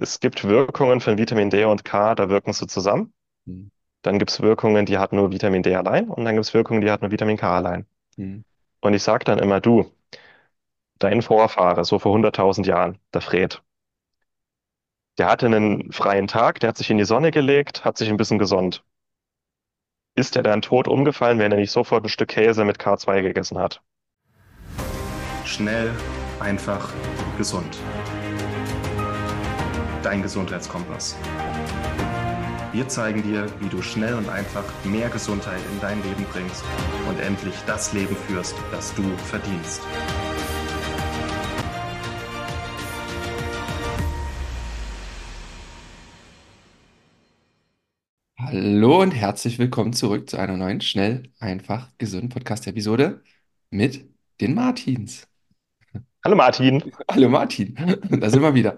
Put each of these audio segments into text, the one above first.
es gibt Wirkungen von Vitamin D und K, da wirken sie zusammen. Hm, Dann gibt es Wirkungen, die hat nur Vitamin D allein und dann gibt es Wirkungen, die hat nur Vitamin K allein. hm, Und ich sage dann immer, du, dein Vorfahre, so vor hunderttausend Jahren, der Fred, der hatte einen freien Tag, der hat sich in die Sonne gelegt, hat sich ein bisschen gesonnt. Ist er dann tot umgefallen, wenn er nicht sofort ein Stück Käse mit K2 gegessen hat? Schnell, einfach, gesund. Dein Gesundheitskompass. Wir zeigen dir, wie du schnell und einfach mehr Gesundheit in dein Leben bringst und endlich das Leben führst, das du verdienst. Hallo und herzlich willkommen zurück zu einer neuen Schnell, einfach, gesund Podcast-Episode mit den Martins. Hallo Martin, Hallo Martin, da sind wir wieder.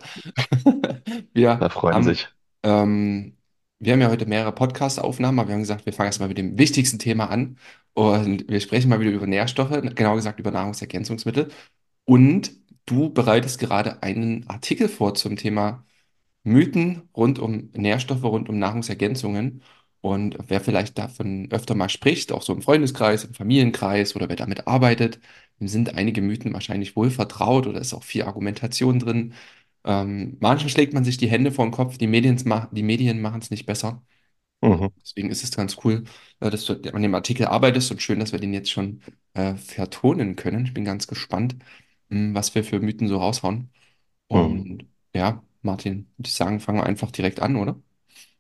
Wir da freuen haben, sich. ähm, wir haben ja heute mehrere Podcast-Aufnahmen, aber wir haben gesagt, wir fangen erstmal mit dem wichtigsten Thema an und wir sprechen mal wieder über Nährstoffe, genauer gesagt über Nahrungsergänzungsmittel. Und du bereitest gerade einen Artikel vor zum Thema Mythen rund um Nährstoffe, rund um Nahrungsergänzungen. Und wer vielleicht davon öfter mal spricht, auch so im Freundeskreis, im Familienkreis oder wer damit arbeitet, dem sind einige Mythen wahrscheinlich wohl vertraut oder ist auch viel Argumentation drin. Ähm, manchmal schlägt man sich die Hände vor den Kopf, die Medien, die Medien machen es nicht besser. Mhm. Deswegen ist es ganz cool, äh, dass du an dem Artikel arbeitest und schön, dass wir den jetzt schon äh, vertonen können. Ich bin ganz gespannt, mh, was wir für Mythen so raushauen. Mhm. Und ja, Martin, würde ich sagen, fangen wir einfach direkt an, oder?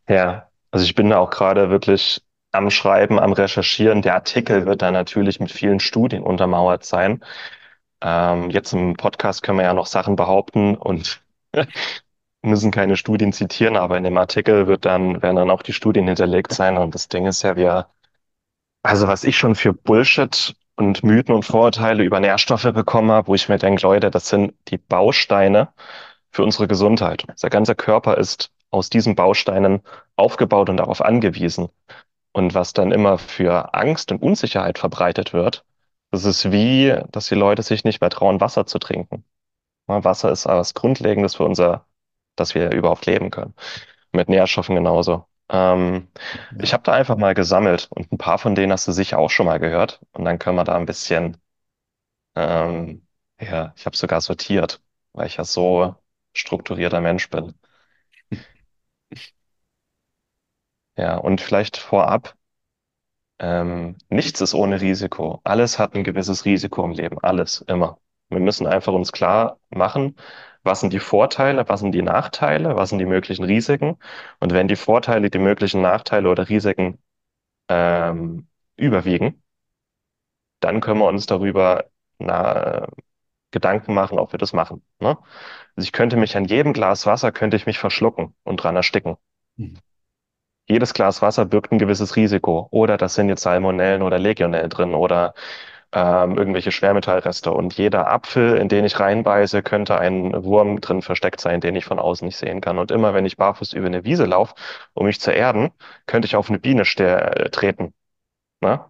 Ja, also ich bin da auch gerade wirklich am Schreiben, am Recherchieren. Der Artikel wird dann natürlich mit vielen Studien untermauert sein. Ähm, jetzt im Podcast können wir ja noch Sachen behaupten und müssen keine Studien zitieren, aber in dem Artikel wird dann, werden dann auch die Studien hinterlegt sein. Und das Ding ist ja, wir, also was ich schon für Bullshit und Mythen und Vorurteile über Nährstoffe bekommen habe, wo ich mir denke, Leute, das sind die Bausteine für unsere Gesundheit. Unser ganzer Körper ist aus diesen Bausteinen aufgebaut und darauf angewiesen. Und was dann immer für Angst und Unsicherheit verbreitet wird, das ist wie, dass die Leute sich nicht mehr trauen, Wasser zu trinken. Wasser ist was Grundlegendes für unser, dass wir überhaupt leben können. Mit Nährstoffen genauso. Ähm, ich Ja. habe da einfach mal gesammelt und ein paar von denen hast du sicher auch schon mal gehört. Und dann können wir da ein bisschen, ähm, ja, ich habe sogar sortiert, weil ich ja so strukturierter Mensch bin. Ja, und vielleicht vorab, ähm, nichts ist ohne Risiko. Alles hat ein gewisses Risiko im Leben. Alles, immer. Wir müssen einfach uns klar machen, was sind die Vorteile, was sind die Nachteile, was sind die möglichen Risiken. Und wenn die Vorteile, die möglichen Nachteile oder Risiken ähm, überwiegen, dann können wir uns darüber na, Gedanken machen, ob wir das machen. Ne? Also ich könnte mich an jedem Glas Wasser, könnte ich mich verschlucken und dran ersticken. Mhm. Jedes Glas Wasser birgt ein gewisses Risiko. Oder das sind jetzt Salmonellen oder Legionellen drin oder ähm, irgendwelche Schwermetallreste. Und jeder Apfel, in den ich reinbeiße, könnte ein Wurm drin versteckt sein, den ich von außen nicht sehen kann. Und immer wenn ich barfuß über eine Wiese laufe, um mich zu erden, könnte ich auf eine Biene äh, treten. Ne?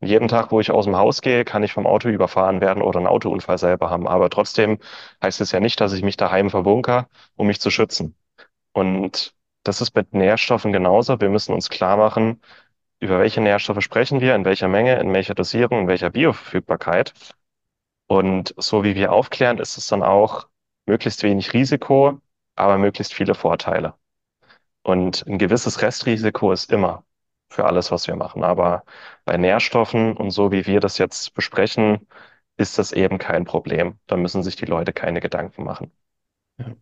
Und jeden Tag, wo ich aus dem Haus gehe, kann ich vom Auto überfahren werden oder einen Autounfall selber haben. Aber trotzdem heißt es ja nicht, dass ich mich daheim verbunkere, um mich zu schützen. Und das ist mit Nährstoffen genauso. Wir müssen uns klar machen, über welche Nährstoffe sprechen wir, in welcher Menge, in welcher Dosierung, in welcher Bioverfügbarkeit. Und so wie wir aufklären, ist es dann auch möglichst wenig Risiko, aber möglichst viele Vorteile. Und ein gewisses Restrisiko ist immer für alles, was wir machen. Aber bei Nährstoffen und so wie wir das jetzt besprechen, ist das eben kein Problem. Da müssen sich die Leute keine Gedanken machen. Ja.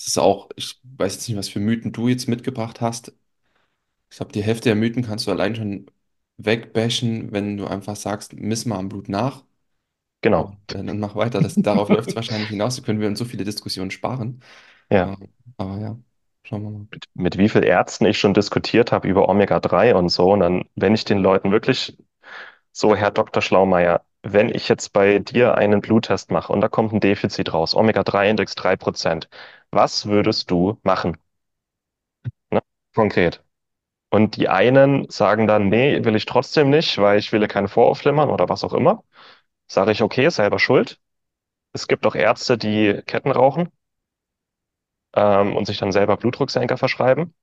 Es ist auch, ich weiß jetzt nicht, was für Mythen du jetzt mitgebracht hast. Ich glaube, die Hälfte der Mythen kannst du allein schon wegbashen, wenn du einfach sagst, miss mal am Blut nach Genau. und äh, dann mach weiter. Das, darauf läuft es wahrscheinlich hinaus. Da können wir uns so viele Diskussionen sparen. Ja. Äh, aber ja, schauen wir mal. mit, mit wie viel Ärzten ich schon diskutiert habe über Omega-3 und so. Und dann, wenn ich den Leuten wirklich so, Herr Dr. Schlaumeier, wenn ich jetzt bei dir einen Bluttest mache und da kommt ein Defizit raus, Omega-3-Index 3%, was würdest du machen? Ne? Konkret. Und die einen sagen dann, nee, will ich trotzdem nicht, weil ich will ja keine Voraufflimmern oder was auch immer. Sage ich, okay, selber schuld. Es gibt auch Ärzte, die Ketten rauchen. ähm, und sich dann selber Blutdrucksenker verschreiben.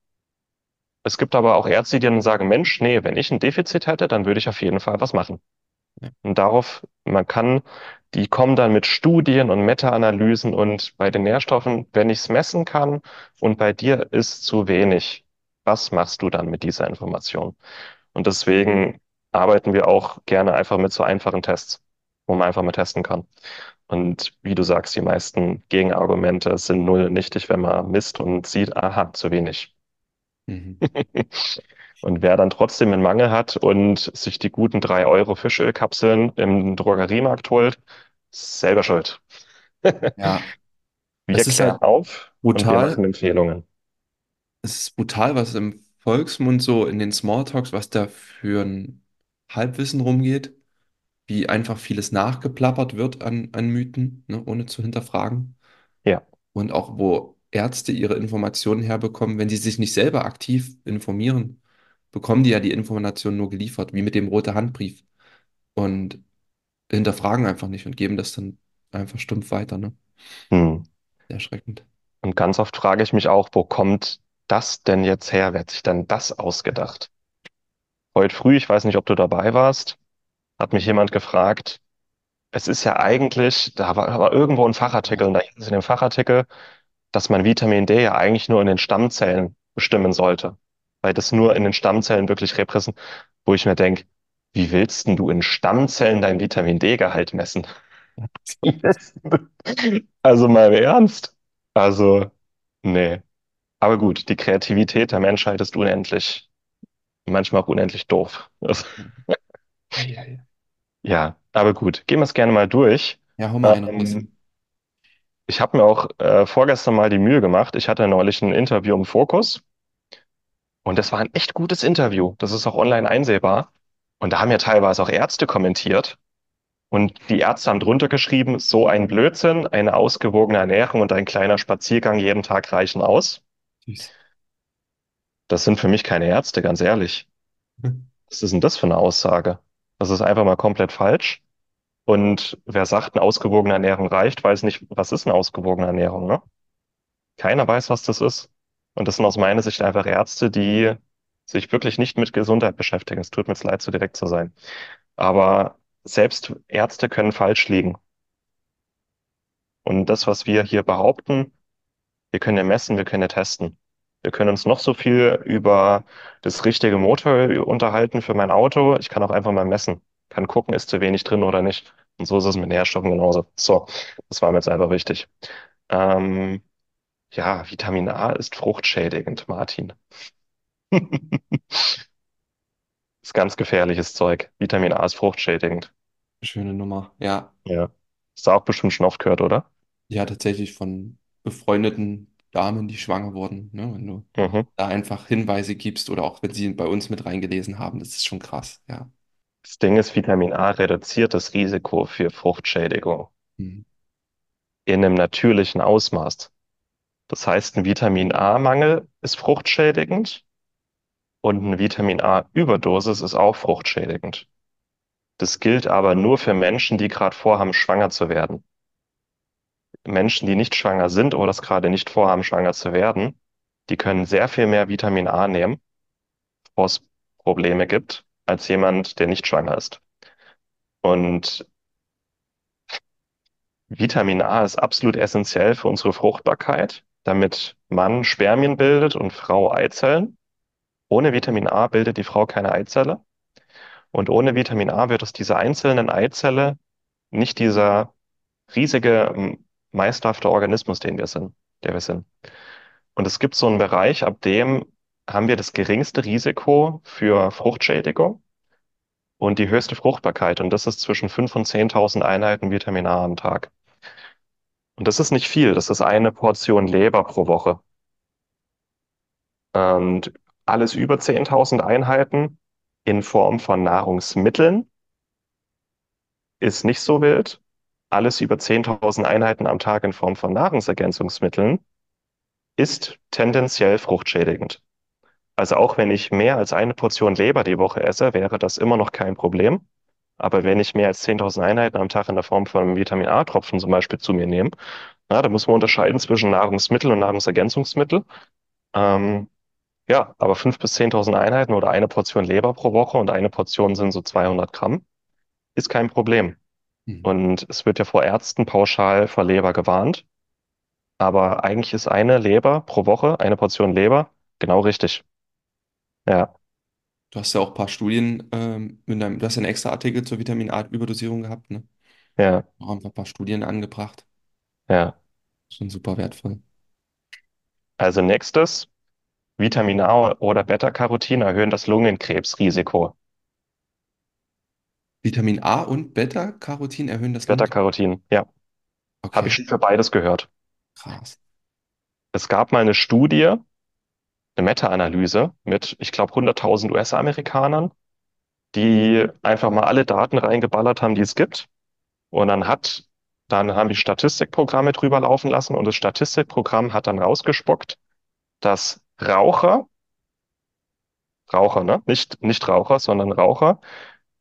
Es gibt aber auch Ärzte, die dann sagen, Mensch, nee, wenn ich ein Defizit hätte, dann würde ich auf jeden Fall was machen. Und darauf, man kann, die kommen dann mit Studien und Meta-Analysen und bei den Nährstoffen, wenn ich es messen kann und bei dir ist zu wenig, was machst du dann mit dieser Information? Und deswegen arbeiten wir auch gerne einfach mit so einfachen Tests, wo man einfach mal testen kann. Und wie du sagst, die meisten Gegenargumente sind null nichtig, wenn man misst und sieht, aha, zu wenig. Mhm. Und wer dann trotzdem einen Mangel hat und sich die guten 3 Euro Fischölkapseln im Drogeriemarkt holt, ist selber schuld. Ja, Wir es ist klären halt auf und wir machen brutal. Empfehlungen. Es ist brutal, was im Volksmund so in den Smalltalks, was da für ein Halbwissen rumgeht, wie einfach vieles nachgeplappert wird an, an Mythen, ne, ohne zu hinterfragen. Ja. Und auch wo Ärzte ihre Informationen herbekommen, wenn sie sich nicht selber aktiv informieren, bekommen die ja die Informationen nur geliefert, wie mit dem rote Handbrief. Und hinterfragen einfach nicht und geben das dann einfach stumpf weiter, ne? Hm. Sehr erschreckend. Und ganz oft frage ich mich auch, wo kommt das denn jetzt her? Wer hat sich denn das ausgedacht? Heute früh, ich weiß nicht, ob du dabei warst, hat mich jemand gefragt, es ist ja eigentlich, da war, war irgendwo ein Fachartikel und da hieß es in dem Fachartikel, dass man Vitamin D ja eigentlich nur in den Stammzellen bestimmen sollte, weil das nur in den Stammzellen wirklich repräsentiert, wo ich mir denke, wie willst denn du in Stammzellen dein Vitamin D-Gehalt messen? Also mal im Ernst. Also, nee. Aber gut, die Kreativität der Menschheit ist unendlich, manchmal auch unendlich doof. Also, Ja, ja, ja. ja, aber gut, gehen wir es gerne mal durch. Ja, hau mal einen. Ähm, ich habe mir auch äh, vorgestern mal die Mühe gemacht. Ich hatte neulich ein Interview im Fokus und das war ein echt gutes Interview. Das ist auch online einsehbar. Und da haben ja teilweise auch Ärzte kommentiert. Und die Ärzte haben drunter geschrieben, so ein Blödsinn, eine ausgewogene Ernährung und ein kleiner Spaziergang jeden Tag reichen aus. Süß. Das sind für mich keine Ärzte, ganz ehrlich. Was ist denn das für eine Aussage? Das ist einfach mal komplett falsch. Und wer sagt, eine ausgewogene Ernährung reicht, weiß nicht, was ist eine ausgewogene Ernährung, ne? Keiner weiß, was das ist. Und das sind aus meiner Sicht einfach Ärzte, die sich wirklich nicht mit Gesundheit beschäftigen. Es tut mir jetzt leid, so direkt zu sein. Aber selbst Ärzte können falsch liegen. Und das, was wir hier behaupten, wir können ja messen, wir können ja testen. Wir können uns noch so viel über das richtige Motor unterhalten für mein Auto. Ich kann auch einfach mal messen. Kann gucken, ist zu wenig drin oder nicht. Und so ist es mit Nährstoffen genauso. So, das war mir jetzt einfach wichtig. Ähm, ja, Vitamin A ist fruchtschädigend, Martin. Ist ganz gefährliches Zeug. Vitamin A ist fruchtschädigend. Schöne Nummer. Ja, Ja. Hast du auch bestimmt schon oft gehört, oder? ja, tatsächlich von befreundeten Damen, die schwanger wurden, ne? Wenn du Mhm. da einfach Hinweise gibst oder auch wenn sie bei uns mit reingelesen haben, das ist schon krass, ja. Das Ding ist, Vitamin A reduziert das Risiko für Fruchtschädigung Hm. in einem natürlichen Ausmaß. Das heißt, ein Vitamin A-Mangel ist fruchtschädigend und eine Vitamin A-Überdosis ist auch fruchtschädigend. Das gilt aber nur für Menschen, die gerade vorhaben, schwanger zu werden. Menschen, die nicht schwanger sind oder das gerade nicht vorhaben, schwanger zu werden, die können sehr viel mehr Vitamin A nehmen, bevor es Probleme gibt, als jemand, der nicht schwanger ist. Und Vitamin A ist absolut essentiell für unsere Fruchtbarkeit, damit Mann Spermien bildet und Frau Eizellen. Ohne Vitamin A bildet die Frau keine Eizelle. Und ohne Vitamin A wird aus dieser einzelnen Eizelle nicht dieser riesige, meisterhafte Organismus, den wir sind, der wir sind. Und es gibt so einen Bereich, ab dem haben wir das geringste Risiko für Fruchtschädigung und die höchste Fruchtbarkeit. Und das ist zwischen 5.000 und 10.000 Einheiten Vitamin A am Tag. Und das ist nicht viel. Das ist eine Portion Leber pro Woche. Und alles über 10.000 Einheiten in Form von Nahrungsmitteln ist nicht so wild. Alles über 10.000 Einheiten am Tag in Form von Nahrungsergänzungsmitteln ist tendenziell fruchtschädigend. Also auch wenn ich mehr als eine Portion Leber die Woche esse, wäre das immer noch kein Problem. Aber wenn ich mehr als 10.000 Einheiten am Tag in der Form von Vitamin A-Tropfen zum Beispiel zu mir nehme, na, da muss man unterscheiden zwischen Nahrungsmittel und Nahrungsergänzungsmittel. Ähm, ja, aber 5.000 bis 10.000 Einheiten oder eine Portion Leber pro Woche und eine Portion sind so 200 Gramm, ist kein Problem. Mhm. Und es wird ja vor Ärzten pauschal vor Leber gewarnt. Aber eigentlich ist eine Leber pro Woche, eine Portion Leber, genau richtig. Ja, Du hast ja auch ein paar Studien, ähm, mit deinem, du hast ja einen extra Artikel zur Vitamin A-Überdosierung gehabt, ne? ja, Auch einfach ein paar Studien angebracht. ja. Schon super wertvoll. Also nächstes, Vitamin A oder Beta-Carotin erhöhen das Lungenkrebsrisiko. Vitamin A und Beta-Carotin erhöhen das Lungen. Beta-Carotin, ja, habe ich Okay, schon für beides gehört. krass. Es gab mal eine Studie, eine Meta-Analyse mit, ich glaube, 100.000 US-Amerikanern, die einfach mal alle Daten reingeballert haben, die es gibt. Und dann hat, dann haben die Statistikprogramme drüber laufen lassen und das Statistikprogramm hat dann rausgespuckt, dass Raucher, Raucher, ne? Nicht, nicht Raucher, sondern Raucher,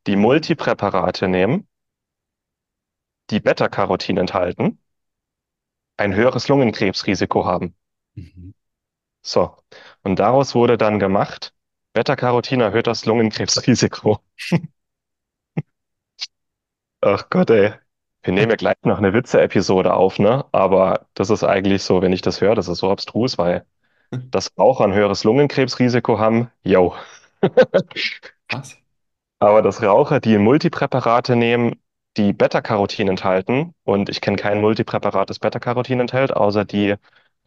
die Multipräparate nehmen, die Beta-Carotin enthalten, ein höheres Lungenkrebsrisiko haben. Mhm. So. Und daraus wurde dann gemacht, Beta-Carotin erhöht das Lungenkrebsrisiko. Ach Gott, ey. Wir nehmen ja gleich noch eine Witze-Episode auf, ne? Aber das ist eigentlich so, wenn ich das höre, das ist so abstrus, weil dass Raucher ein höheres Lungenkrebsrisiko haben, yo. Krass. Aber dass Raucher, die Multipräparate nehmen, die Beta-Carotin enthalten, und ich kenne kein Multipräparat, das Beta-Carotin enthält, außer die,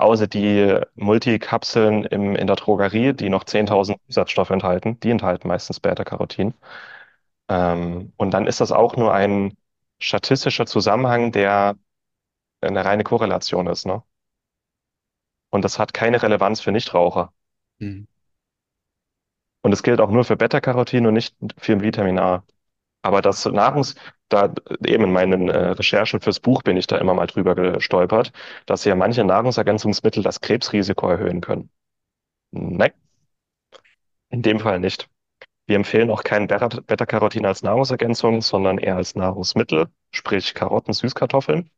außer die Multikapseln im, in der Drogerie, die noch 10.000 Zusatzstoffe enthalten, die enthalten meistens Beta-Carotin. Ähm, und dann ist das auch nur ein statistischer Zusammenhang, der eine reine Korrelation ist, ne? Und das hat keine Relevanz für Nichtraucher. Mhm. Und es gilt auch nur für Beta-Carotin und nicht für Vitamin A. Aber das Nahrungs, da eben in meinen äh, Recherchen fürs Buch bin ich da immer mal drüber gestolpert, dass ja manche Nahrungsergänzungsmittel das Krebsrisiko erhöhen können. Nein, in dem Fall nicht. Wir empfehlen auch kein Beta- Beta-Carotin als Nahrungsergänzung, sondern eher als Nahrungsmittel, sprich Karotten, Süßkartoffeln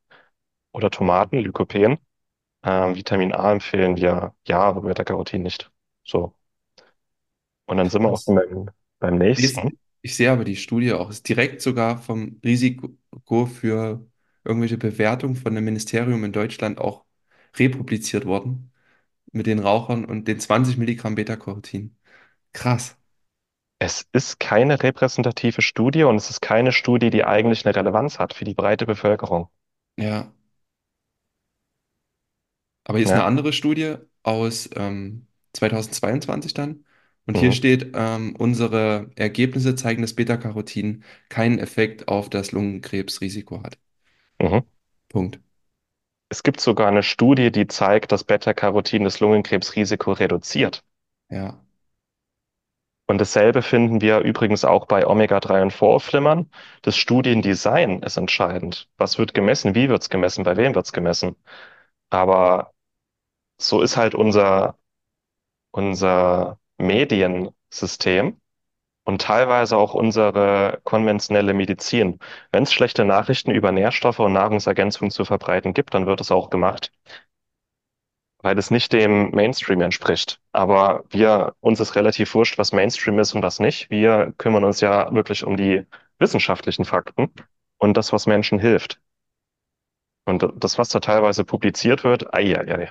oder Tomaten, Lycopen. Ähm, Vitamin A empfehlen wir ja, aber Beta-Carotin nicht. So. Und dann sind wir auch beim, beim nächsten. Ich sehe aber die Studie auch, ist direkt sogar vom Risiko für irgendwelche Bewertungen von einem Ministerium in Deutschland auch republiziert worden mit den Rauchern und den 20 Milligramm Beta-Carotin. Krass. Es ist keine repräsentative Studie und es ist keine Studie, die eigentlich eine Relevanz hat für die breite Bevölkerung. Ja. Aber hier ist eine Ja, andere Studie aus ähm, 2022 dann. Und hier mhm. steht, ähm, unsere Ergebnisse zeigen, dass Beta-Carotin keinen Effekt auf das Lungenkrebsrisiko hat. Mhm. Punkt. Es gibt sogar eine Studie, die zeigt, dass Beta-Carotin das Lungenkrebsrisiko reduziert. Ja. Und dasselbe finden wir übrigens auch bei Omega-3 und Vorhofflimmern. Das Studiendesign ist entscheidend. Was wird gemessen? Wie wird es gemessen? Bei wem wird es gemessen? Aber so ist halt unser, unser Mediensystem. Und teilweise auch unsere konventionelle Medizin. Wenn es schlechte Nachrichten über Nährstoffe und Nahrungsergänzungen zu verbreiten gibt, dann wird es auch gemacht, weil es nicht dem Mainstream entspricht. Aber wir, uns ist relativ wurscht, was Mainstream ist und was nicht. Wir kümmern uns ja wirklich um die wissenschaftlichen Fakten und das, was Menschen hilft. Und das, was da teilweise publiziert wird, ei, ei, ei.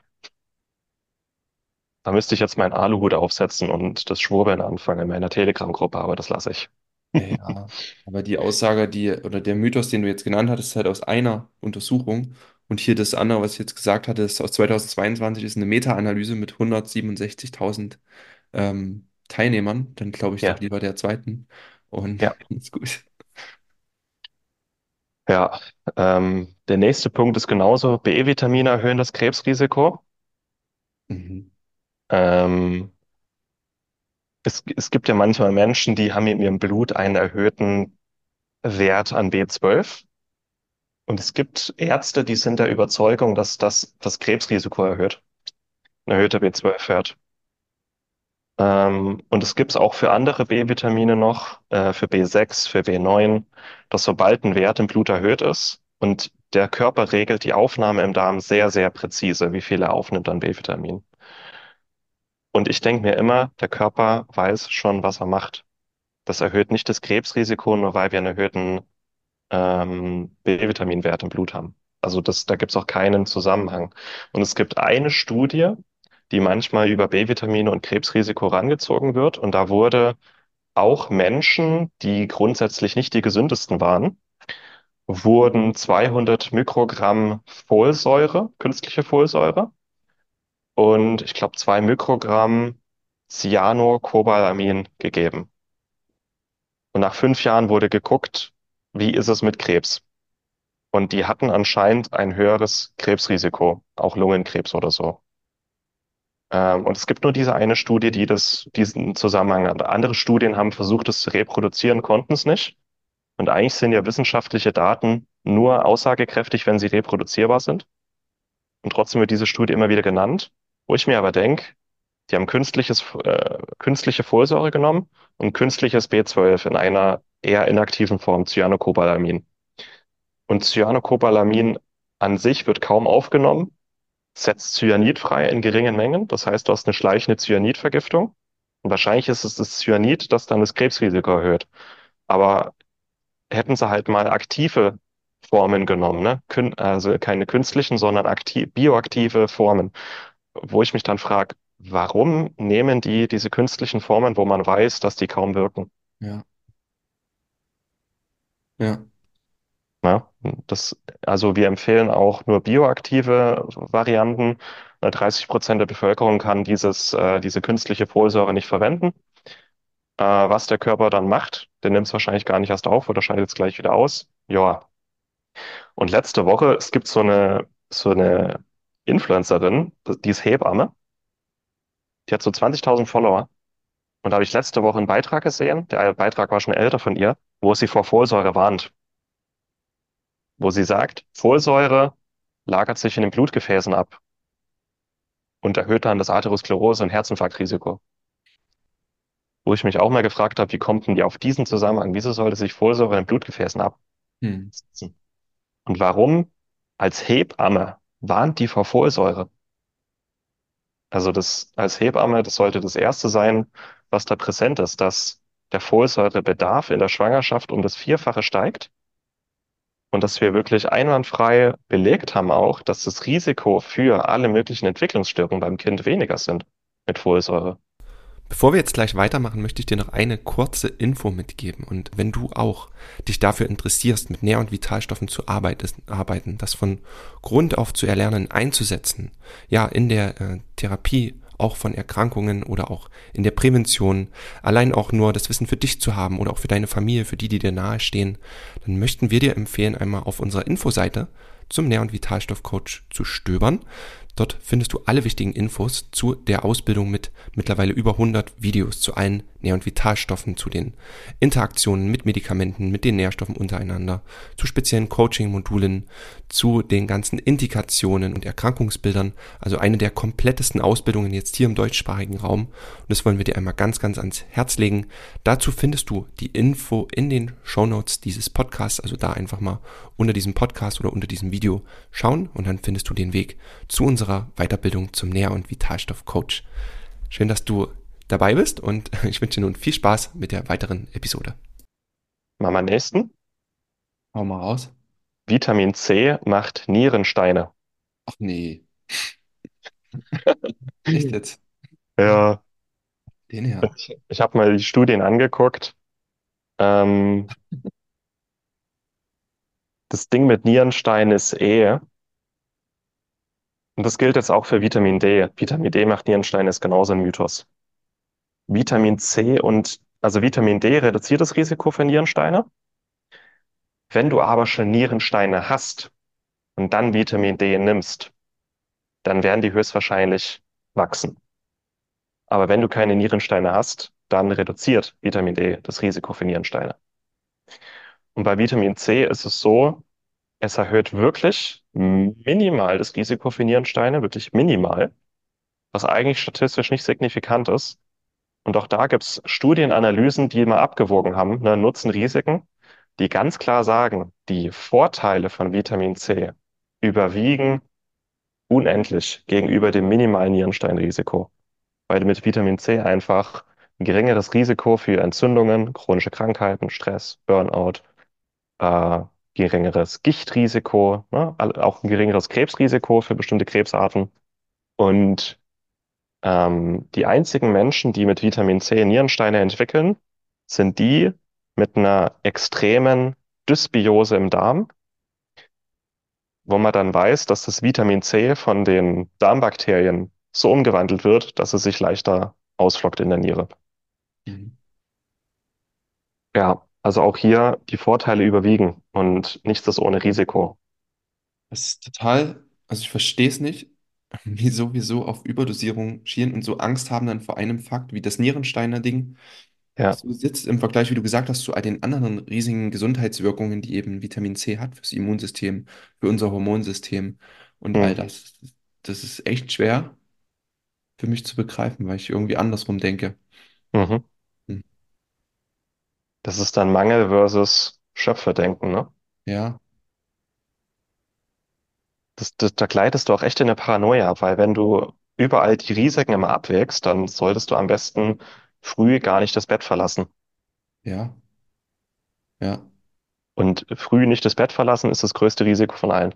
Da müsste ich jetzt meinen Aluhut aufsetzen und das Schwurbeln anfangen in meiner Telegram-Gruppe, aber das lasse ich. Ja, aber die Aussage, die, oder der Mythos, den du jetzt genannt hattest, ist halt aus einer Untersuchung. Und hier das andere, was ich jetzt gesagt hatte, ist aus 2022, ist eine Meta-Analyse mit 167.000 ähm, Teilnehmern. Dann glaube ich doch Ja, lieber der zweiten. Und ja. ist gut. Ja, ähm, der nächste Punkt ist genauso. B-Vitamine erhöhen das Krebsrisiko. Mhm. Ähm, es, es gibt ja manchmal Menschen, die haben in ihrem Blut einen erhöhten Wert an B12. Und es gibt Ärzte, die sind der Überzeugung, dass das das Krebsrisiko erhöht. Ein erhöhter B12-Wert. Ähm, und es gibt es auch für andere B-Vitamine noch, äh, für B6, für B9, dass sobald ein Wert im Blut erhöht ist und der Körper regelt die Aufnahme im Darm sehr, sehr präzise, wie viel er aufnimmt an B-Vitamin. Und ich denke mir immer, der Körper weiß schon, was er macht. Das erhöht nicht das Krebsrisiko, nur weil wir einen erhöhten ähm, B-Vitaminwert im Blut haben. Also das, da gibt es auch keinen Zusammenhang. Und es gibt eine Studie, die manchmal über B-Vitamine und Krebsrisiko rangezogen wird. Und da wurde auch Menschen, die grundsätzlich nicht die gesündesten waren, wurden 200 Mikrogramm Folsäure, künstliche Folsäure, und ich glaube zwei Mikrogramm Cyanocobalamin gegeben. Und nach fünf Jahren wurde geguckt, wie ist es mit Krebs? Und die hatten anscheinend ein höheres Krebsrisiko, auch Lungenkrebs oder so. Ähm, und es gibt nur diese eine Studie, die das, diesen Zusammenhang hat. Andere Studien haben versucht, es zu reproduzieren, konnten es nicht. Und eigentlich sind ja wissenschaftliche Daten nur aussagekräftig, wenn sie reproduzierbar sind. Und trotzdem wird diese Studie immer wieder genannt, wo ich mir aber denke, die haben künstliches, äh, künstliche Folsäure genommen und künstliches B12 in einer eher inaktiven Form, Cyanocobalamin. Und Cyanocobalamin an sich wird kaum aufgenommen, setzt Cyanid frei in geringen Mengen. Das heißt, du hast eine schleichende Cyanidvergiftung. Und wahrscheinlich ist es das Cyanid, das dann das Krebsrisiko erhöht. Aber hätten sie halt mal aktive Formen genommen, ne? Kün also keine künstlichen, sondern aktiv, bioaktive Formen, wo ich mich dann frage, warum nehmen die diese künstlichen Formen, wo man weiß, dass die kaum wirken? Ja, ja, Ja, das, also wir empfehlen auch nur bioaktive Varianten. 30 Prozent der Bevölkerung kann dieses, äh, diese künstliche Folsäure nicht verwenden. Äh, was der Körper dann macht, der nimmt es wahrscheinlich gar nicht erst auf oder scheidet es gleich wieder aus. Ja. Und letzte Woche, es gibt so eine, so eine Influencerin, die ist Hebamme, die hat so 20.000 Follower. Und da habe ich letzte Woche einen Beitrag gesehen, der Beitrag war schon älter von ihr, wo sie vor Folsäure warnt. wo sie sagt, Folsäure lagert sich in den Blutgefäßen ab und erhöht dann das Atherosklerose- und Herzinfarktrisiko. Wo ich mich auch mal gefragt habe, wie kommt denn die auf diesen Zusammenhang? Wieso sollte sich Folsäure in den Blutgefäßen hm. absetzen? Und warum als Hebamme warnt die vor Folsäure? Also das als Hebamme, das sollte das Erste sein, was da präsent ist, dass der Folsäurebedarf in der Schwangerschaft um das Vierfache steigt und dass wir wirklich einwandfrei belegt haben auch, dass das Risiko für alle möglichen Entwicklungsstörungen beim Kind weniger sind mit Folsäure. Bevor wir jetzt gleich weitermachen, möchte ich dir noch eine kurze Info mitgeben. Und wenn du auch dich dafür interessierst, mit Nähr- und Vitalstoffen zu arbeiten, das von Grund auf zu erlernen, einzusetzen, ja, in der äh, Therapie auch von Erkrankungen oder auch in der Prävention, allein auch nur das Wissen für dich zu haben oder auch für deine Familie, für die, die dir nahestehen, dann möchten wir dir empfehlen, einmal auf unserer Infoseite zum Nähr- und Vitalstoffcoach zu stöbern. Dort findest du alle wichtigen Infos zu der Ausbildung mit mittlerweile über 100 Videos zu allen Nähr- und Vitalstoffen, zu den Interaktionen mit Medikamenten, mit den Nährstoffen untereinander, zu speziellen Coaching-Modulen, zu den ganzen Indikationen und Erkrankungsbildern. Also eine der komplettesten Ausbildungen jetzt hier im deutschsprachigen Raum. Und das wollen wir dir einmal ganz, ganz ans Herz legen. Dazu findest du die Info in den Show Notes dieses Podcasts. Also da einfach mal unter diesem Podcast oder unter diesem Video schauen und dann findest du den Weg zu unserer Weiterbildung zum Nähr- und Vitalstoff-Coach. Schön, dass du dabei bist und ich wünsche dir nun viel Spaß mit der weiteren Episode. Machen wir nächsten. Hau mal raus. Vitamin C macht Nierensteine. Ach nee. Echt jetzt? Ja, Den her. ich, ich habe mal die Studien angeguckt. Ähm, das Ding mit Nierensteinen ist eh, und das gilt jetzt auch für Vitamin D. Vitamin D macht Nierensteine ist genauso ein Mythos. Vitamin C und, also Vitamin D reduziert das Risiko für Nierensteine. Wenn du aber schon Nierensteine hast und dann Vitamin D nimmst, dann werden die höchstwahrscheinlich wachsen. Aber wenn du keine Nierensteine hast, dann reduziert Vitamin D das Risiko für Nierensteine. Und bei Vitamin C ist es so, es erhöht wirklich minimal das Risiko für Nierensteine, wirklich minimal, was eigentlich statistisch nicht signifikant ist. Und auch da gibt es Studienanalysen, die mal abgewogen haben, ne, Nutzen, Risiken, die ganz klar sagen, die Vorteile von Vitamin C überwiegen unendlich gegenüber dem minimalen Nierensteinrisiko, weil du mit Vitamin C einfach ein geringeres Risiko für Entzündungen, chronische Krankheiten, Stress, Burnout, äh, geringeres Gichtrisiko, ne, auch ein geringeres Krebsrisiko für bestimmte Krebsarten. Und ähm, die einzigen Menschen, die mit Vitamin C Nierensteine entwickeln, sind die mit einer extremen Dysbiose im Darm, wo man dann weiß, dass das Vitamin C von den Darmbakterien so umgewandelt wird, dass es sich leichter ausflockt in der Niere. Mhm. Ja, also auch hier die Vorteile überwiegen und nichts ist ohne Risiko. Das ist total, also ich verstehe es nicht, wieso wir so auf Überdosierung schielen und so Angst haben dann vor einem Fakt wie das Nierensteiner-Ding. Ja, So sitzt im Vergleich, wie du gesagt hast, zu all den anderen riesigen Gesundheitswirkungen, die eben Vitamin C hat fürs Immunsystem, für unser Hormonsystem und all hm. das. Das ist echt schwer für mich zu begreifen, weil ich irgendwie andersrum denke. Mhm. Hm. Das ist dann Mangel versus Schöpferdenken, ne? Ja, Das, das, da gleitest du auch echt in eine Paranoia, weil wenn du überall die Risiken immer abwägst, dann solltest du am besten früh gar nicht das Bett verlassen. ja, ja, Und früh nicht das Bett verlassen ist das größte Risiko von allen.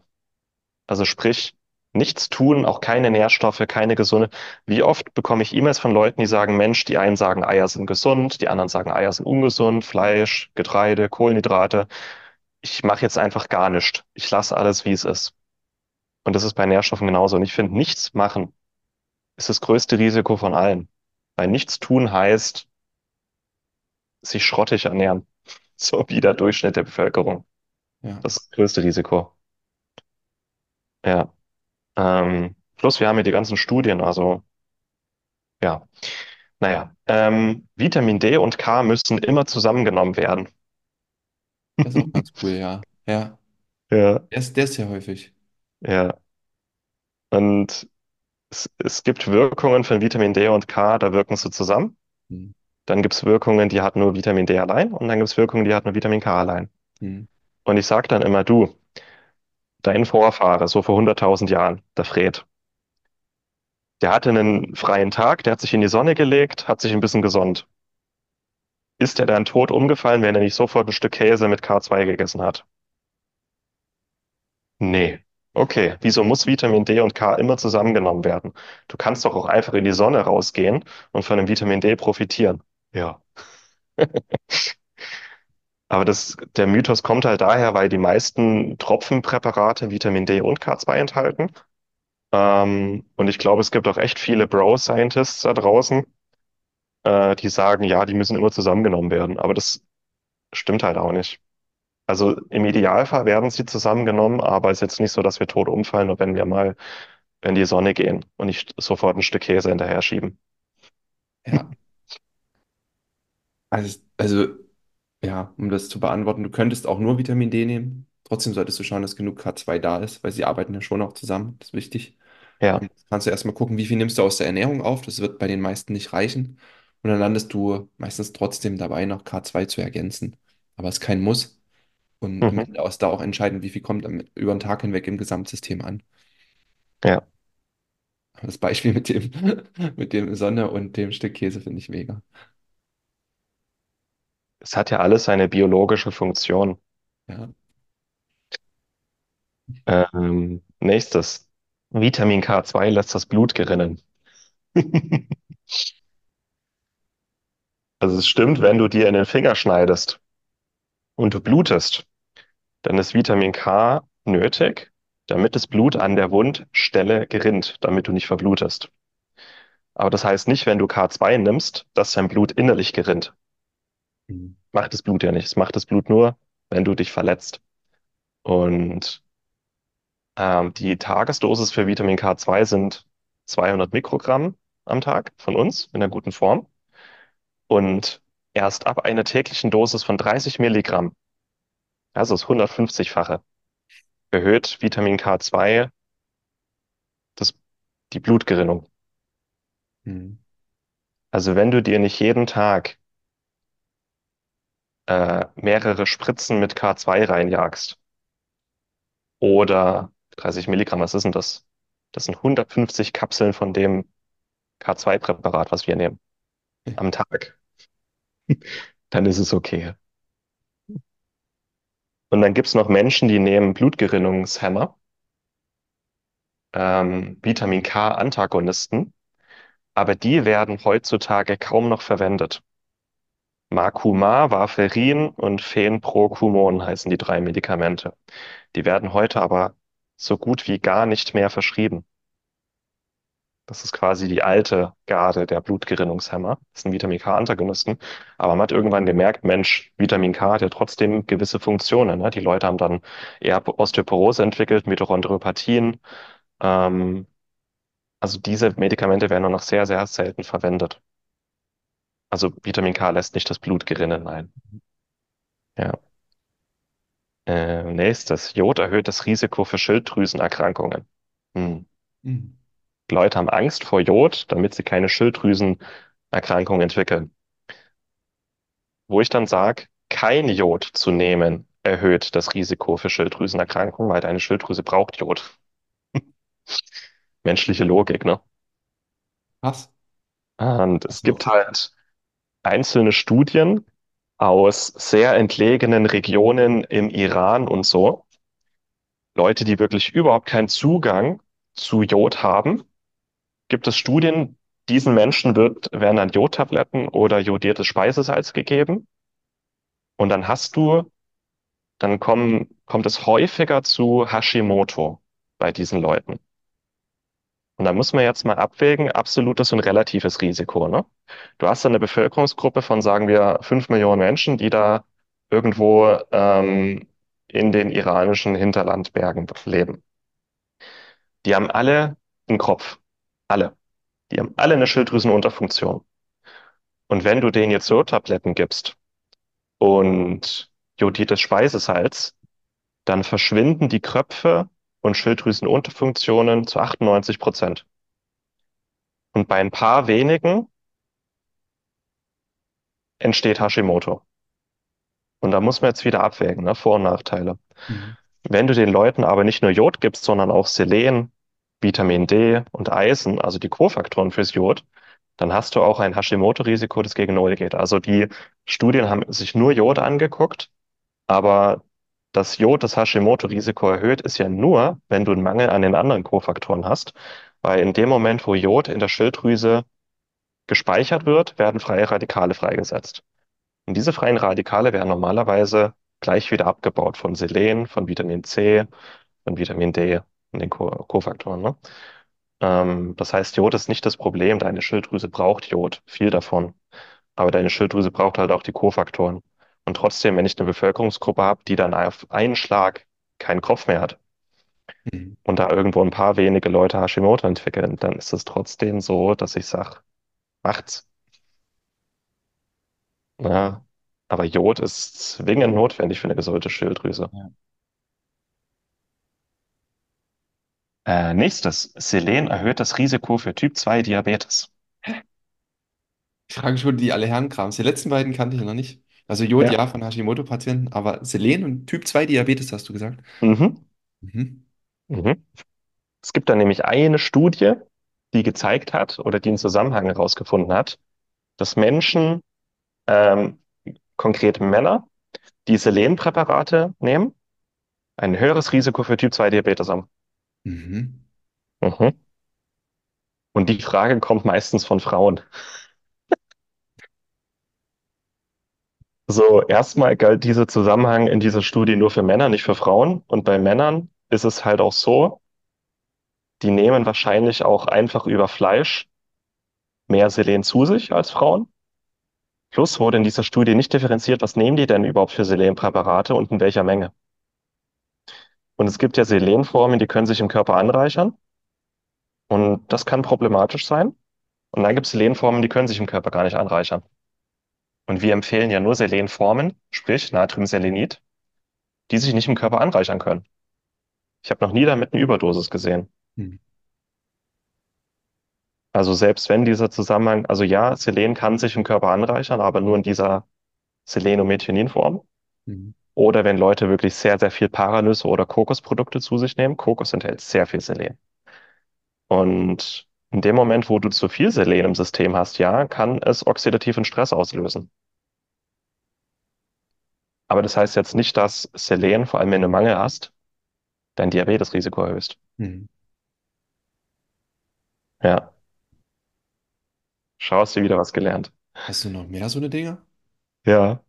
Also sprich, nichts tun, auch keine Nährstoffe, keine gesunde. Wie oft bekomme ich E-Mails von Leuten, die sagen, Mensch, die einen sagen, Eier sind gesund, die anderen sagen, Eier sind ungesund, Fleisch, Getreide, Kohlenhydrate. Ich mache jetzt einfach gar nichts. Ich lasse alles, wie es ist. Und das ist bei Nährstoffen genauso. Und ich finde, nichts machen ist das größte Risiko von allen. Weil nichts tun heißt, sich schrottig ernähren. So wie der Durchschnitt der Bevölkerung. ja. Das ist das größte Risiko. Ja. Ähm, plus wir haben hier die ganzen Studien, also ja. Naja, ähm, Vitamin D und K müssen immer zusammengenommen werden. Das ist auch ganz cool, ja. Ja, Ja, der ist, der ist sehr häufig. Ja. Und es, es gibt Wirkungen von Vitamin D und K, da wirken sie zusammen. Hm. Dann gibt es Wirkungen, die hat nur Vitamin D allein und dann gibt es Wirkungen, die hat nur Vitamin K allein. Hm. Und ich sage dann immer, du, dein Vorfahre, so vor 100.000 Jahren, der Fred, der hatte einen freien Tag, der hat sich in die Sonne gelegt, hat sich ein bisschen gesonnt. Ist er dann tot umgefallen, wenn er nicht sofort ein Stück Käse mit K2 gegessen hat? Nee. Okay, wieso muss Vitamin D und K immer zusammengenommen werden? Du kannst doch auch einfach in die Sonne rausgehen und von dem Vitamin D profitieren. Ja. Aber das, der Mythos kommt halt daher, weil die meisten Tropfenpräparate Vitamin D und K2 enthalten. Ähm, und ich glaube, es gibt auch echt viele Bro-Scientists da draußen, äh, die sagen, ja, die müssen immer zusammengenommen werden. Aber das stimmt halt auch nicht. Also im Idealfall werden sie zusammengenommen, aber es ist jetzt nicht so, dass wir tot umfallen, nur wenn wir mal in die Sonne gehen und nicht sofort ein Stück Käse hinterher schieben. Ja, also, also, ja, um das zu beantworten, du könntest auch nur Vitamin D nehmen. Trotzdem solltest du schauen, dass genug K2 da ist, weil sie arbeiten ja schon auch zusammen. Das ist wichtig. Ja, Und jetzt kannst du erstmal gucken, wie viel nimmst du aus der Ernährung auf. Das wird bei den meisten nicht reichen. Und dann landest du meistens trotzdem dabei, noch K2 zu ergänzen. Aber es ist kein Muss. Und am mhm. Ende ist da auch entscheidend, wie viel kommt am- über den Tag hinweg im Gesamtsystem an. Ja. Das Beispiel mit dem, mit dem Sonne und dem Stück Käse finde ich mega. Es hat ja alles seine biologische Funktion. Ja, Ähm, nächstes. Vitamin K2 lässt das Blut gerinnen. Also es stimmt, wenn du dir in den Finger schneidest und du blutest, dann ist Vitamin K nötig, damit das Blut an der Wundstelle gerinnt, damit du nicht verblutest. Aber das heißt nicht, wenn du K2 nimmst, dass dein Blut innerlich gerinnt. Mhm. Macht das Blut ja nicht. Es macht das Blut nur, wenn du dich verletzt. Und ähm, die Tagesdosis für Vitamin K2 sind 200 Mikrogramm am Tag von uns in einer guten Form. Und erst ab einer täglichen Dosis von 30 Milligramm, also das 150-fache, erhöht Vitamin K2 das, die Blutgerinnung. Mhm. Also wenn du dir nicht jeden Tag äh, mehrere Spritzen mit K2 reinjagst oder 30 Milligramm, was ist denn das? Das sind 150 Kapseln von dem K2-Präparat, was wir nehmen, am Tag. Dann ist es okay. Und dann gibt's noch Menschen, die nehmen Blutgerinnungshemmer, ähm, Vitamin K-Antagonisten, aber die werden heutzutage kaum noch verwendet. Marcumar, Warfarin und Fenprocumon heißen die drei Medikamente. Die werden heute aber so gut wie gar nicht mehr verschrieben. Das ist quasi die alte Garde der Blutgerinnungshemmer. Das sind Vitamin K-Antagonisten. Aber man hat irgendwann gemerkt, Mensch, Vitamin K hat ja trotzdem gewisse Funktionen. Ne? Die Leute haben dann eher Osteoporose entwickelt, Mitochondriopathien. Ähm, also diese Medikamente werden nur noch sehr, sehr selten verwendet. Also Vitamin K lässt nicht das Blut gerinnen, nein. Ja. Äh, nächstes. Jod erhöht das Risiko für Schilddrüsenerkrankungen. Hm. Mhm. Leute haben Angst vor Jod, damit sie keine Schilddrüsenerkrankung entwickeln. Wo ich dann sage, kein Jod zu nehmen, erhöht das Risiko für Schilddrüsenerkrankungen, weil deine Schilddrüse braucht Jod. Menschliche Logik, ne? Was? Und es gibt halt einzelne Studien aus sehr entlegenen Regionen im Iran und so. Leute, die wirklich überhaupt keinen Zugang zu Jod haben. Gibt es Studien, diesen Menschen wird, werden dann Jodtabletten oder jodiertes Speisesalz gegeben. Und dann hast du, dann kommen, kommt es häufiger zu Hashimoto bei diesen Leuten. Und da muss man jetzt mal abwägen, absolutes und relatives Risiko, ne? Du hast eine Bevölkerungsgruppe von, sagen wir, fünf Millionen Menschen, die da irgendwo ähm, in den iranischen Hinterlandbergen leben. Die haben alle einen Kopf. Alle. Die haben alle eine Schilddrüsenunterfunktion. Und wenn du denen jetzt Jodtabletten gibst und jodiertes Speisesalz, dann verschwinden die Kröpfe und Schilddrüsenunterfunktionen zu 98 Prozent. Und bei ein paar wenigen entsteht Hashimoto. Und da muss man jetzt wieder abwägen, ne? Vor- und Nachteile. Mhm. Wenn du den Leuten aber nicht nur Jod gibst, sondern auch Selen, Vitamin D und Eisen, also die Kofaktoren fürs Jod, dann hast du auch ein Hashimoto-Risiko, das gegen Null geht. Also die Studien haben sich nur Jod angeguckt, aber das Jod das Hashimoto-Risiko erhöht, ist ja nur, wenn du einen Mangel an den anderen Kofaktoren hast, weil in dem Moment, wo Jod in der Schilddrüse gespeichert wird, werden freie Radikale freigesetzt. Und diese freien Radikale werden normalerweise gleich wieder abgebaut von Selen, von Vitamin C, von Vitamin D und den Kofaktoren. Ne? Ähm, das heißt, Jod ist nicht das Problem. Deine Schilddrüse braucht Jod, viel davon. Aber deine Schilddrüse braucht halt auch die Kofaktoren. Und trotzdem, wenn ich eine Bevölkerungsgruppe habe, die dann auf einen Schlag keinen Kopf mehr hat Mhm. und da irgendwo ein paar wenige Leute Hashimoto entwickeln, dann ist es trotzdem so, dass ich sage, macht's. Ja. Aber Jod ist zwingend notwendig für eine gesunde Schilddrüse. Ja. Äh, nächstes. Selen erhöht das Risiko für Typ 2 Diabetes. Ich frage schon die alle Herrenkrams. Die letzten beiden kannte ich noch nicht. Also Jod, Ja. ja, von Hashimoto-Patienten, aber Selen und Typ 2 Diabetes hast du gesagt. Mhm. Mhm. Mhm. Es gibt da nämlich eine Studie, die gezeigt hat oder die einen Zusammenhang herausgefunden hat, dass Menschen, ähm, konkret Männer, die Selenpräparate nehmen, ein höheres Risiko für Typ 2 Diabetes haben. Mhm. Mhm. Und die Frage kommt meistens von Frauen. So, erstmal galt dieser Zusammenhang in dieser Studie nur für Männer, nicht für Frauen. Und bei Männern ist es halt auch so, die nehmen wahrscheinlich auch einfach über Fleisch mehr Selen zu sich als Frauen. Plus wurde in dieser Studie nicht differenziert, was nehmen die denn überhaupt für Selenpräparate und in welcher Menge. Und es gibt ja Selenformen, die können sich im Körper anreichern. Und das kann problematisch sein. Und dann gibt es Selenformen, die können sich im Körper gar nicht anreichern. Und wir empfehlen ja nur Selenformen, sprich Natriumselenit, die sich nicht im Körper anreichern können. Ich habe noch nie damit eine Überdosis gesehen. Hm. Also selbst wenn dieser Zusammenhang, also ja, Selen kann sich im Körper anreichern, aber nur in dieser Selenomethionin-Form. Mhm. Oder wenn Leute wirklich sehr, sehr viel Paranüsse oder Kokosprodukte zu sich nehmen. Kokos enthält sehr viel Selen. Und in dem Moment, wo du zu viel Selen im System hast, ja, kann es oxidativen Stress auslösen. Aber das heißt jetzt nicht, dass Selen, vor allem wenn du Mangel hast, dein Diabetesrisiko erhöhst. Mhm. Ja, schau, hast du wieder was gelernt. Hast du noch mehr so eine Dinge? Ja,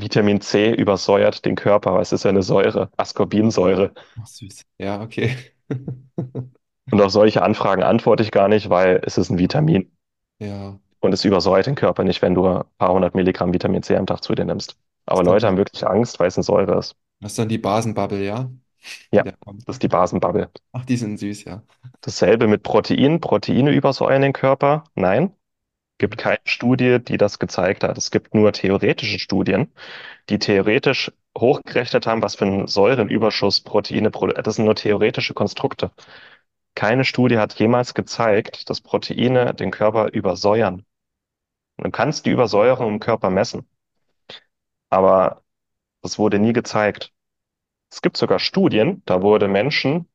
Vitamin C übersäuert den Körper, weil es ist ja eine Säure, Ascorbinsäure. Ach, süß. Ja, okay. Und auf solche Anfragen antworte ich gar nicht, weil es ist ein Vitamin. Ja. Und es übersäuert den Körper nicht, wenn du ein paar hundert Milligramm Vitamin C am Tag zu dir nimmst. Aber Leute haben wirklich Angst, weil es eine Säure ist. das ist dann die Basenbubble, ja? Ja, das ist die Basenbubble. Ach, die sind süß, ja. Dasselbe mit Protein. Proteine übersäuern den Körper? Nein. Gibt keine Studie, die das gezeigt hat. Es gibt nur theoretische Studien, die theoretisch hochgerechnet haben, was für einen Säurenüberschuss Proteine, produ- das sind nur theoretische Konstrukte. Keine Studie hat jemals gezeigt, dass Proteine den Körper übersäuern. Du kannst die Übersäuerung im Körper messen, aber das wurde nie gezeigt. Es gibt sogar Studien, da wurde Menschen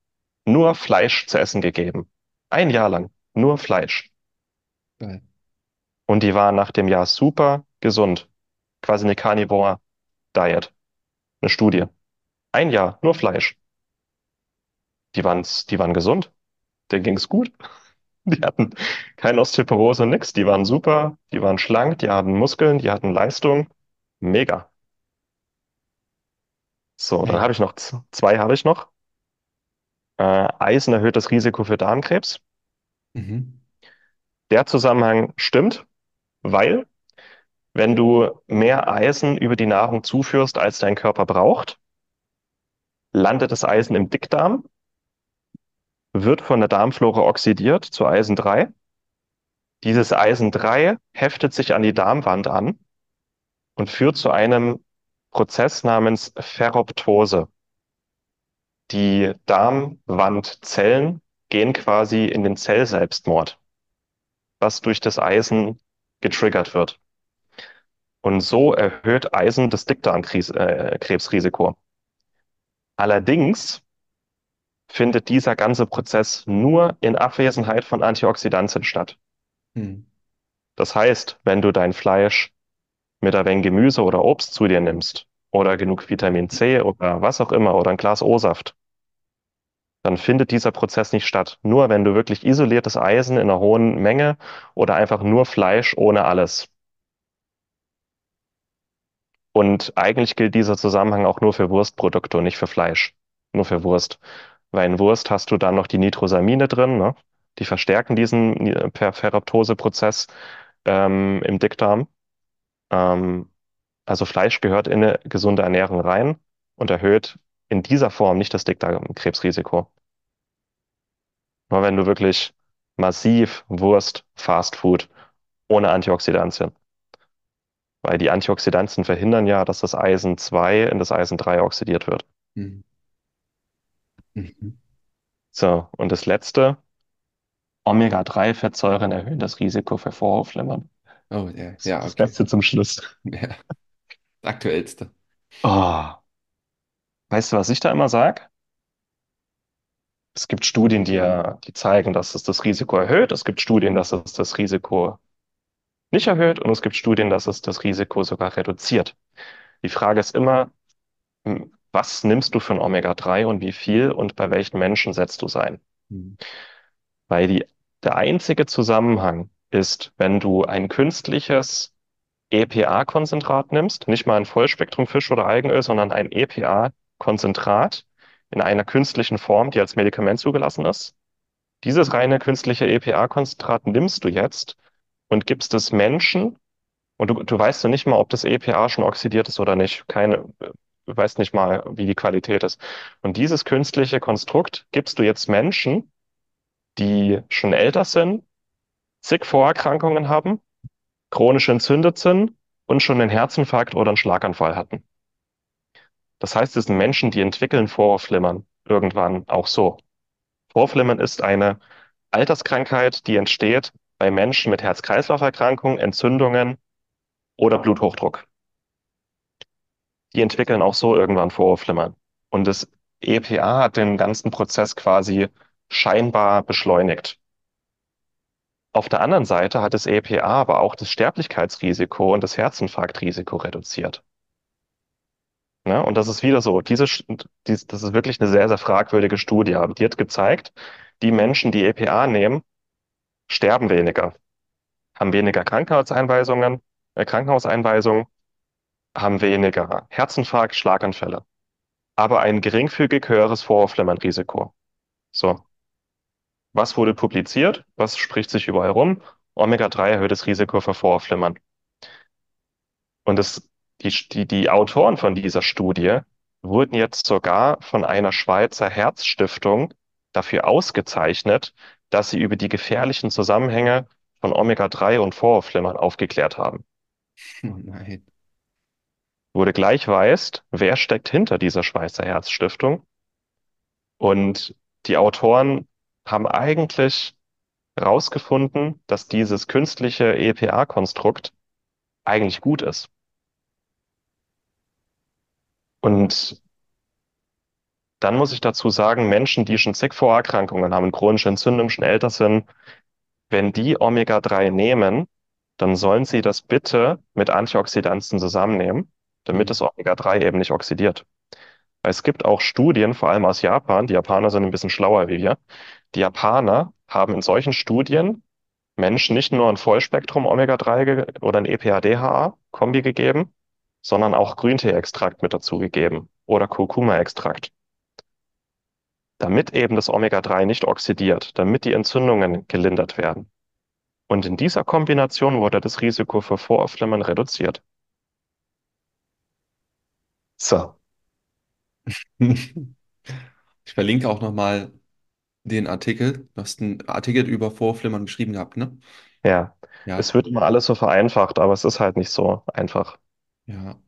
nur Fleisch zu essen gegeben. Ein Jahr lang. Nur Fleisch. Geil. Und die waren nach dem Jahr super gesund. Quasi eine Carnivore Diet. Eine Studie. Ein Jahr, nur Fleisch. Die waren, die waren gesund. Denen ging's gut. Die hatten keine Osteoporose, nix. Die waren super. Die waren schlank. Die hatten Muskeln. Die hatten Leistung. Mega. So, dann habe ich noch z- zwei habe ich noch. Äh, Eisen erhöht das Risiko für Darmkrebs. Mhm. Der Zusammenhang stimmt, weil wenn du mehr Eisen über die Nahrung zuführst, als dein Körper braucht, landet das Eisen im Dickdarm, wird von der Darmflora oxidiert zu Eisen 3. Dieses Eisen 3 heftet sich an die Darmwand an und führt zu einem Prozess namens Ferroptose. Die Darmwandzellen gehen quasi in den Zellselbstmord, was durch das Eisen getriggert wird. Und so erhöht Eisen das Dickdarmkrebsrisiko. Allerdings findet dieser ganze Prozess nur in Abwesenheit von Antioxidantien statt. Mhm. Das heißt, wenn du dein Fleisch mit ein wenig Gemüse oder Obst zu dir nimmst oder genug Vitamin C oder was auch immer oder ein Glas O-Saft, dann findet dieser Prozess nicht statt. Nur wenn du wirklich isoliertes Eisen in einer hohen Menge oder einfach nur Fleisch ohne alles. Und eigentlich gilt dieser Zusammenhang auch nur für Wurstprodukte und nicht für Fleisch. Nur für Wurst. Weil in Wurst hast du dann noch die Nitrosamine drin, ne? Die verstärken diesen Per- Ferroptose-Prozess ähm, im Dickdarm. Ähm, also Fleisch gehört in eine gesunde Ernährung rein und erhöht in dieser Form nicht das Dickdarmkrebsrisiko. Nur wenn du wirklich massiv Wurst, Fastfood ohne Antioxidantien. Weil die Antioxidantien verhindern ja, dass das Eisen 2 in das Eisen 3 oxidiert wird. Mhm. Mhm. So, und das letzte, Omega-3-Fettsäuren erhöhen das Risiko für Vorhofflimmern. Oh, ja, Das ja, das okay. Beste zum Schluss. Ja, das Aktuellste. Oh, weißt du, was ich da immer sage? Es gibt Studien, die, ja- die zeigen, dass es das Risiko erhöht. Es gibt Studien, dass es das Risiko nicht erhöht. Und es gibt Studien, dass es das Risiko sogar reduziert. Die Frage ist immer, hm, was nimmst du für ein Omega-3 und wie viel und bei welchen Menschen setzt du es ein? Mhm. Weil die, der einzige Zusammenhang ist, wenn du ein künstliches EPA-Konzentrat nimmst, nicht mal ein Vollspektrum-Fisch- oder Algenöl, sondern ein EPA-Konzentrat in einer künstlichen Form, die als Medikament zugelassen ist. Dieses reine künstliche EPA-Konzentrat nimmst du jetzt und gibst es Menschen und du, du weißt ja nicht mal, ob das EPA schon oxidiert ist oder nicht. Keine, du weißt nicht mal, wie die Qualität ist. Und dieses künstliche Konstrukt gibst du jetzt Menschen, die schon älter sind, zig Vorerkrankungen haben, chronisch entzündet sind und schon einen Herzinfarkt oder einen Schlaganfall hatten. Das heißt, es sind Menschen, die entwickeln Vorhofflimmern irgendwann auch so. Vorhofflimmern ist eine Alterskrankheit, die entsteht bei Menschen mit Herz-Kreislauf-Erkrankungen, Entzündungen oder Bluthochdruck. Die entwickeln auch so irgendwann Vorhofflimmern. Und das EPA hat den ganzen Prozess quasi scheinbar beschleunigt. Auf der anderen Seite hat das EPA aber auch das Sterblichkeitsrisiko und das Herzinfarktrisiko reduziert. Ne? Und das ist wieder so, diese, dies, das ist wirklich eine sehr, sehr fragwürdige Studie. Die hat gezeigt, die Menschen, die EPA nehmen, sterben weniger, haben weniger Krankenhauseinweisungen, äh, Krankenhauseinweisungen, haben weniger Herzinfarkt, Schlaganfälle, aber ein geringfügig höheres Vorhofflimmern-Risiko. So. Was wurde publiziert? Was spricht sich überall rum? Omega-3 erhöht das Risiko für Vorhofflimmern. Und das, die, die, die Autoren von dieser Studie wurden jetzt sogar von einer Schweizer Herzstiftung dafür ausgezeichnet, dass sie über die gefährlichen Zusammenhänge von Omega-3 und Vorhofflimmern aufgeklärt haben. Oh nein. Wurde gleich weiß, wer steckt hinter dieser Schweizer Herzstiftung. Und die Autoren haben eigentlich herausgefunden, dass dieses künstliche EPA-Konstrukt eigentlich gut ist. Und dann muss ich dazu sagen, Menschen, die schon zig Vorerkrankungen haben, chronische Entzündung, schon älter sind, wenn die Omega-3 nehmen, dann sollen sie das bitte mit Antioxidantien zusammennehmen, damit das Omega-3 eben nicht oxidiert. Weil es gibt auch Studien, vor allem aus Japan, die Japaner sind ein bisschen schlauer wie wir. Die Japaner haben in solchen Studien Menschen nicht nur ein Vollspektrum Omega-3 oder ein EPA-DHA-Kombi gegeben, sondern auch Grüntee-Extrakt mit dazu gegeben oder Kurkuma-Extrakt damit eben das Omega-3 nicht oxidiert, damit die Entzündungen gelindert werden. Und in dieser Kombination wurde das Risiko für Voraufflimmern reduziert. So. Ich verlinke auch nochmal den Artikel. Du hast einen Artikel über Vorflimmern geschrieben gehabt, ne? Ja. Ja, Es wird immer alles so vereinfacht, aber es ist halt nicht so einfach. Ja.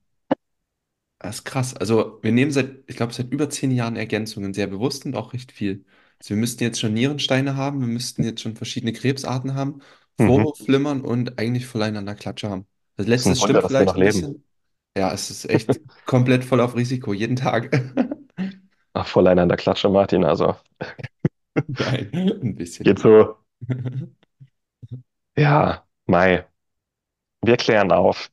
Das ist krass. Also wir nehmen seit, ich glaube, seit über zehn Jahren Ergänzungen sehr bewusst und auch recht viel. Also wir müssten jetzt schon Nierensteine haben, wir müssten jetzt schon verschiedene Krebsarten haben, Mhm. Vorhofflimmern und eigentlich volleinander Klatsche haben. Das Es ist ein letzte Wunder, stimmt dass wir vielleicht noch ein leben. bisschen. Ja, es ist echt komplett voll auf Risiko, jeden Tag. Ach, voll einer in der Klatsche, Martin. Also Nein, ein bisschen. geht so. Ja, Mai. Wir klären auf.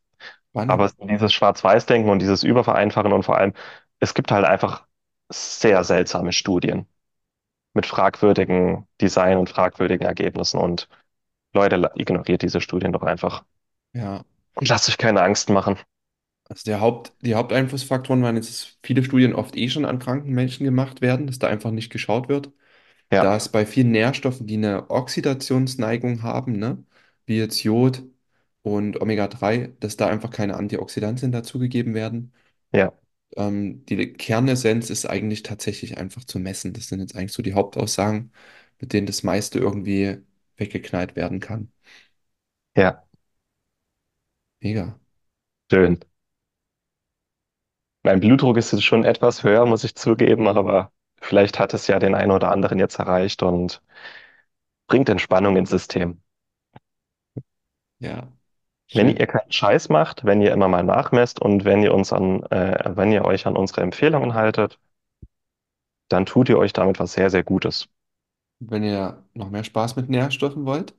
Aber Spannend. es- dieses Schwarz-Weiß-Denken und dieses Übervereinfachen und vor allem, es gibt halt einfach sehr seltsame Studien mit fragwürdigen Design und fragwürdigen Ergebnissen. Und Leute, ignoriert diese Studien doch einfach. Ja. Und lasst euch keine Angst machen. Also der Haupt, die Haupteinflussfaktoren waren jetzt, dass viele Studien oft eh schon an kranken Menschen gemacht werden, dass da einfach nicht geschaut wird. Ja, Da es bei vielen Nährstoffen, die eine Oxidationsneigung haben, ne, wie jetzt Jod und Omega-3, dass da einfach keine Antioxidantien dazugegeben werden. ja, Ähm, die Kernessenz ist eigentlich tatsächlich einfach zu messen. Das sind jetzt eigentlich so die Hauptaussagen, mit denen das meiste irgendwie weggeknallt werden kann. ja, Mega. schön. Mein Blutdruck ist jetzt schon etwas höher, muss ich zugeben, aber vielleicht hat es ja den einen oder anderen jetzt erreicht und bringt Entspannung ins System. Ja, Wenn schön. ihr keinen Scheiß macht, wenn ihr immer mal nachmesst und wenn ihr uns an, äh, wenn ihr euch an unsere Empfehlungen haltet, dann tut ihr euch damit was sehr, sehr Gutes. Wenn ihr noch mehr Spaß mit Nährstoffen wollt,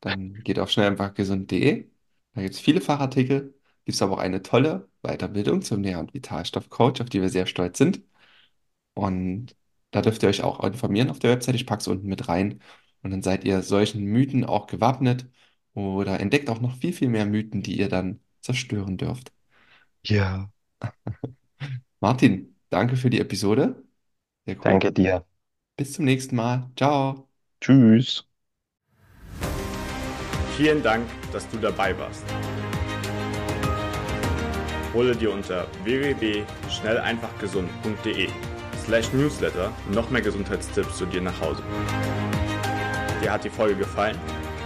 dann geht auf schnell einfach gesund.de. Da gibt es viele Fachartikel, gibt es aber auch eine tolle Weiterbildung zum Nähr- und Vitalstoffcoach, auf die wir sehr stolz sind. Und da dürft ihr euch auch informieren auf der Website. Ich packe es unten mit rein. Und dann seid ihr solchen Mythen auch gewappnet oder entdeckt auch noch viel, viel mehr Mythen, die ihr dann zerstören dürft. Ja. Martin, danke für die Episode. Sehr cool. Danke dir. Bis zum nächsten Mal. Ciao. Tschüss. Vielen Dank, dass du dabei warst. Hole dir unter www.schnelleinfachgesund.de slash newsletter noch mehr Gesundheitstipps zu dir nach Hause. Dir hat die Folge gefallen?